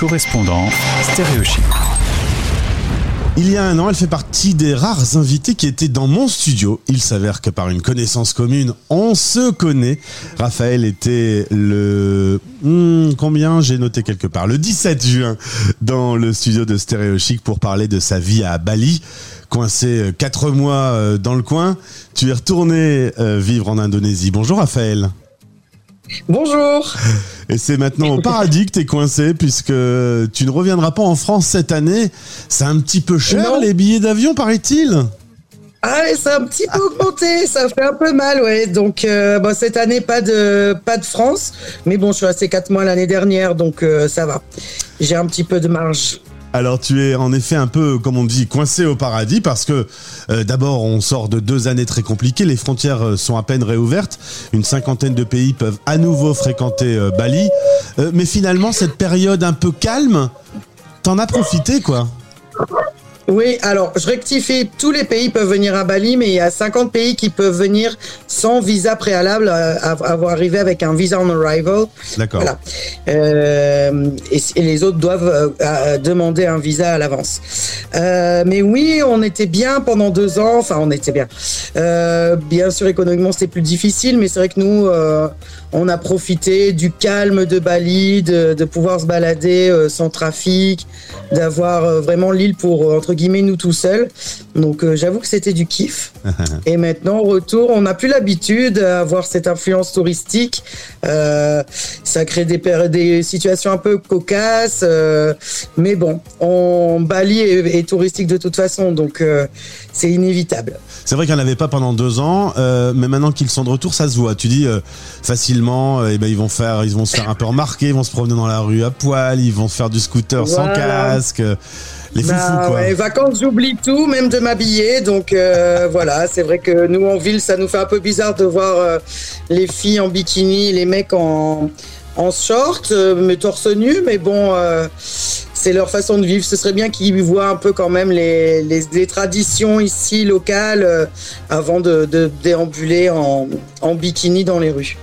correspondant. Il y a un an, elle fait partie des rares invités qui étaient dans mon studio. Il s'avère que par une connaissance commune, on se connaît. Raphaël était le... Hmm, combien? J'ai noté quelque part. Le 17 juin dans le studio de Stéréo Chic pour parler de sa vie à Bali. Coincé quatre mois euh, dans le coin, tu es retourné euh, vivre en Indonésie. Bonjour Raphaël. Bonjour. Et c'est maintenant au paradis que t'es coincé puisque tu ne reviendras pas en France cette année. C'est un petit peu cher les billets d'avion, paraît-il. Ah, c'est un petit peu augmenté, ça fait un peu mal, ouais. Donc, euh, bon, cette année, pas de, pas de France. Mais bon, je suis resté quatre mois l'année dernière, donc euh, ça va. J'ai un petit peu de marge. Alors tu es en effet un peu, comme on dit, coincé au paradis parce que euh, d'abord on sort de deux années très compliquées, les frontières euh, sont à peine réouvertes, une cinquantaine de pays peuvent à nouveau fréquenter euh, Bali, mais finalement cette période un peu calme, t'en as profité quoi? Oui, alors je rectifie, tous les pays peuvent venir à Bali, mais il y a 50 pays qui peuvent venir sans visa préalable, euh, avoir arrivé avec un visa on arrival. D'accord. Voilà. Euh, et, les autres doivent euh, demander un visa à l'avance. mais oui, on était bien pendant deux ans, enfin on était bien. bien sûr, économiquement c'était plus difficile, mais c'est vrai que nous, on a profité du calme de Bali, de, de pouvoir se balader sans trafic, d'avoir vraiment l'île pour, entre guillemets, nous tout seuls. Donc euh, j'avoue que c'était du kiff. et maintenant, au retour, on n'a plus l'habitude d'avoir cette influence touristique. Euh, ça crée des, des situations un peu cocasses. Euh, mais bon, on, Bali est, touristique de toute façon, donc c'est inévitable. C'est vrai qu'il n'y en avait pas pendant deux ans, mais maintenant qu'ils sont de retour, ça se voit. Tu dis facilement, et eh ben, ils, vont faire, ils vont se faire un peu remarquer, ils vont se promener dans la rue à poil, ils vont faire du scooter sans casque. Les bah, quoi. vacances, j'oublie tout, même de m'habiller. Donc euh, voilà, c'est vrai que nous en ville, ça nous fait un peu bizarre de voir euh, les filles en bikini, les mecs en, en short, euh, mais torse nu. Mais bon, c'est leur façon de vivre. Ce serait bien qu'ils voient un peu quand même les, les, traditions ici locales avant de, de déambuler en, en bikini dans les rues.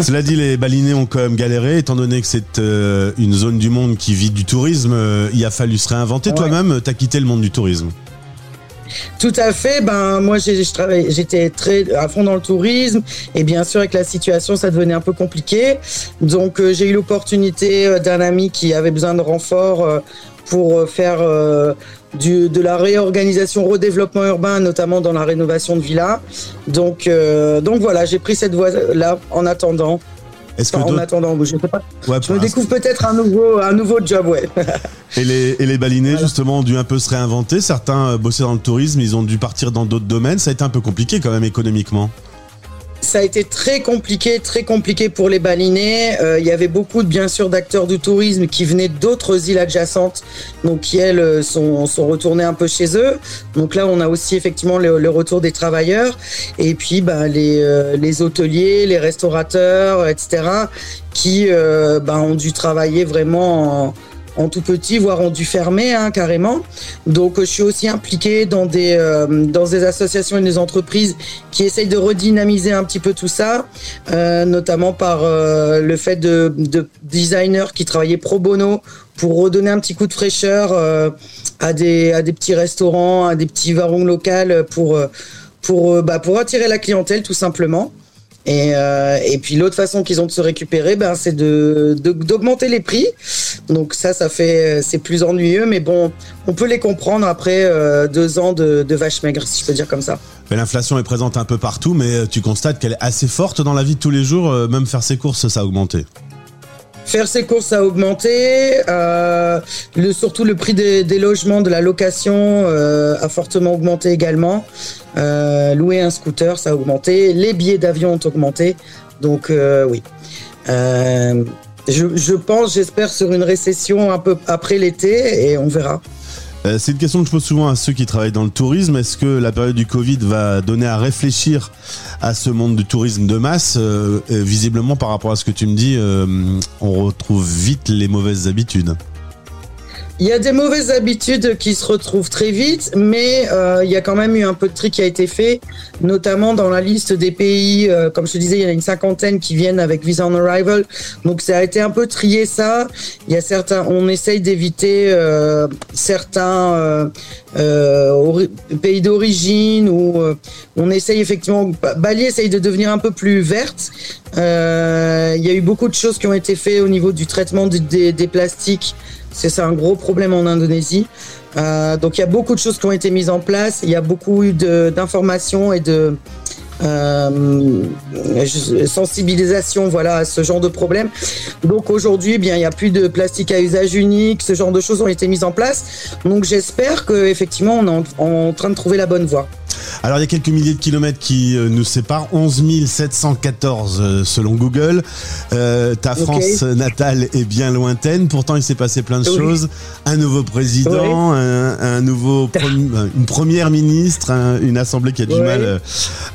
Cela dit, les balinés ont quand même galéré, étant donné que c'est euh, une zone du monde qui vit du tourisme. Euh, il a fallu se réinventer. Toi-même, tu as quitté le monde du tourisme. Tout à fait. Ben moi j'étais très à fond dans le tourisme et bien sûr avec la situation ça devenait un peu compliqué. Donc euh, j'ai eu l'opportunité d'un ami qui avait besoin de renfort pour faire de la réorganisation, redéveloppement urbain, notamment dans la rénovation de villas. Donc, euh, donc voilà, j'ai pris cette voie-là en attendant. Est-ce que en attendant, je sais pas. je me découvre peut-être un nouveau, un nouveau job, ouais. et les, et les balinés, justement, ont dû un peu se réinventer. Certains euh, bossaient dans le tourisme, ils ont dû partir dans d'autres domaines. Ça a été un peu compliqué quand même économiquement ça a été très compliqué, très compliqué pour les balinés. Euh, il y avait beaucoup, bien sûr, d'acteurs du tourisme qui venaient d'autres îles adjacentes, donc qui, elles, euh, sont, retournés un peu chez eux. Donc là, on a aussi effectivement le, retour des travailleurs. Et puis, bah, les, euh, les hôteliers, les restaurateurs, etc., qui bah, ont dû travailler vraiment en en tout petit, voire ont dû fermer hein, carrément. Donc je suis aussi impliqué dans des, euh, dans des associations et des entreprises qui essayent de redynamiser un petit peu tout ça, euh, notamment par euh, le fait de, de, designers qui travaillaient pro bono pour redonner un petit coup de fraîcheur à, des, à des petits restaurants, à des petits varons locaux pour, pour, bah, pour attirer la clientèle tout simplement. Et, euh, et puis l'autre façon qu'ils ont de se récupérer, ben, c'est d'augmenter les prix. Donc ça, ça fait, c'est plus ennuyeux, mais bon, on peut les comprendre après euh, deux ans de, de vache maigre, si je peux dire comme ça. L'inflation est présente un peu partout, mais tu constates qu'elle est assez forte dans la vie de tous les jours. Euh, même faire ses courses, ça a augmenté. Faire ses courses a augmenté, euh, surtout le prix des, logements, de la location euh, a fortement augmenté également. Euh, louer un scooter, ça a augmenté. Les billets d'avion ont augmenté. Donc oui. Je pense, j'espère, sur une récession un peu après l'été et on verra. Euh, c'est une question que je pose souvent à ceux qui travaillent dans le tourisme. Est-ce que la période du Covid va donner à réfléchir à ce monde du tourisme de masse euh, Visiblement, par rapport à ce que tu me dis, euh, on retrouve vite les mauvaises habitudes? Il y a des mauvaises habitudes qui se retrouvent très vite, mais euh, il y a quand même eu un peu de tri qui a été fait, notamment dans la liste des pays. Euh, comme je te disais, il y en a une cinquantaine qui viennent avec visa on arrival. Donc ça a été un peu trié ça. Il y a certains, on essaye d'éviter euh, certains pays d'origine ou on essaye effectivement. Bali essaye de devenir un peu plus verte. il y a eu beaucoup de choses qui ont été faites au niveau du traitement des, des plastiques c'est un gros problème en Indonésie. Euh, donc il y a beaucoup de choses qui ont été mises en place. Il y a beaucoup d'informations et de euh, sensibilisation voilà à ce genre de problème. Donc aujourd'hui, eh bien il n'y a plus de plastique à usage unique. Ce genre de choses ont été mises en place. Donc j'espère que effectivement on est en train de trouver la bonne voie. Alors il y a quelques milliers de kilomètres qui euh, nous séparent, 11 714 euh, selon Google. Euh, ta France natale est bien lointaine, pourtant il s'est passé plein de choses. Un nouveau président, un, nouveau une première ministre, une assemblée qui a du mal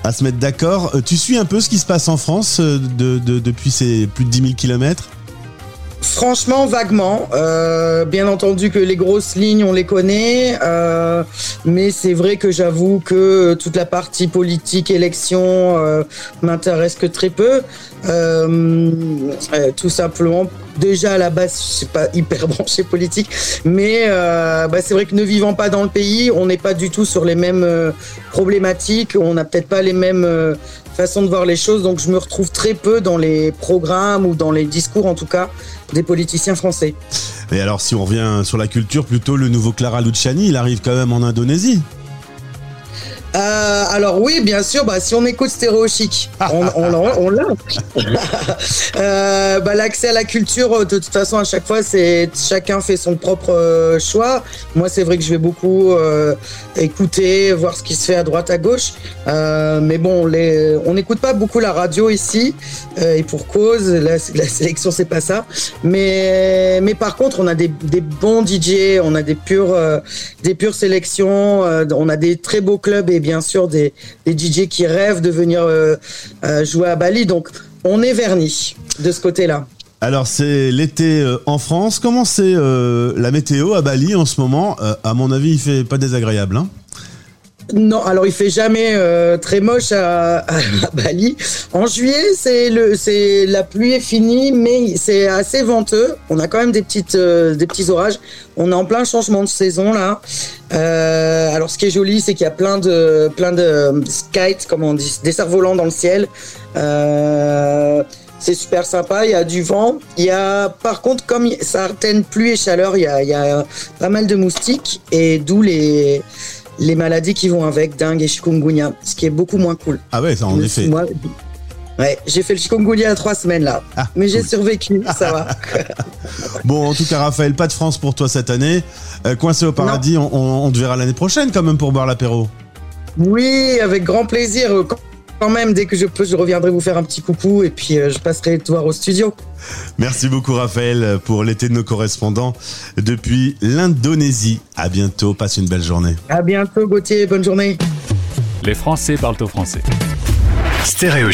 à se mettre d'accord. Tu suis un peu ce qui se passe en France depuis ces plus de 10 000 kilomètres? Franchement, vaguement. Euh, bien entendu que les grosses lignes, on les connaît, euh, mais c'est vrai que j'avoue que toute la partie politique, élection, euh, m'intéresse que très peu. tout simplement, déjà à la base, je pas hyper branché politique, mais bah, c'est vrai que ne vivant pas dans le pays, on n'est pas du tout sur les mêmes problématiques, on n'a peut-être pas les mêmes façons de voir les choses, donc je me retrouve très peu dans les programmes ou dans les discours en tout cas des politiciens français. Et alors, si on revient sur la culture, plutôt le nouveau Clara Luciani, il arrive quand même en Indonésie. Euh, alors oui, bien sûr. Bah, si on écoute Stéréo Chic, on, on, l'a. euh, bah, L'accès à la culture, de toute façon, à chaque fois, c'est chacun fait son propre euh, choix. Moi, c'est vrai que je vais beaucoup euh, écouter, voir ce qui se fait à droite, à gauche. Euh, mais bon, les, on n'écoute pas beaucoup la radio ici, et pour cause. La, la sélection, c'est pas ça. Mais, mais par contre, on a des, des bons DJ, on a des pures, des pures sélections, on a des très beaux clubs et bien sûr des, DJ qui rêvent de venir euh, euh, jouer à Bali. Donc on est verni de ce côté-là. Alors c'est l'été euh, en France. Comment c'est la météo à Bali en ce moment? À mon avis, il fait pas désagréable. Hein non, alors il fait jamais euh, très moche à, Bali. En juillet, c'est le, c'est la pluie est finie, mais c'est assez venteux. On a quand même des petites, euh, des petits orages. On est en plein changement de saison là. Euh, alors ce qui est joli, c'est qu'il y a plein de, plein de comme on dit, des cerfs-volants dans le ciel. c'est super sympa, il y a du vent. Il y a, par contre, comme certaines pluie et chaleur, il y a, il y a pas mal de moustiques et d'où les, les maladies qui vont avec, dingue et chikungunya, ce qui est beaucoup moins cool. Ah ouais, ça en effet. Moi, ouais, j'ai fait le chikungunya à trois semaines là, ah, mais j'ai survécu, ça va. bon, en tout cas, Raphaël, pas de France pour toi cette année. Euh, coincé au paradis, on, te verra l'année prochaine quand même pour boire l'apéro. Oui, avec grand plaisir quand même, dès que je peux, je reviendrai vous faire un petit coucou et puis euh, je passerai te voir au studio. Merci beaucoup Raphaël pour l'été de nos correspondants depuis l'Indonésie. À bientôt, passe une belle journée. À bientôt Gauthier, bonne journée. Les Français parlent au français. Stéréo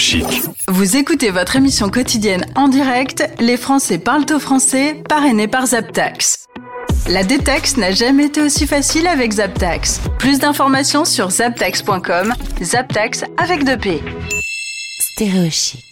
Vous écoutez votre émission quotidienne en direct, Les Français parlent au français, parrainé par Zaptax. La détaxe n'a jamais été aussi facile avec Zaptax. Plus d'informations sur zaptax.com. Zaptax avec deux P. Stéréochic.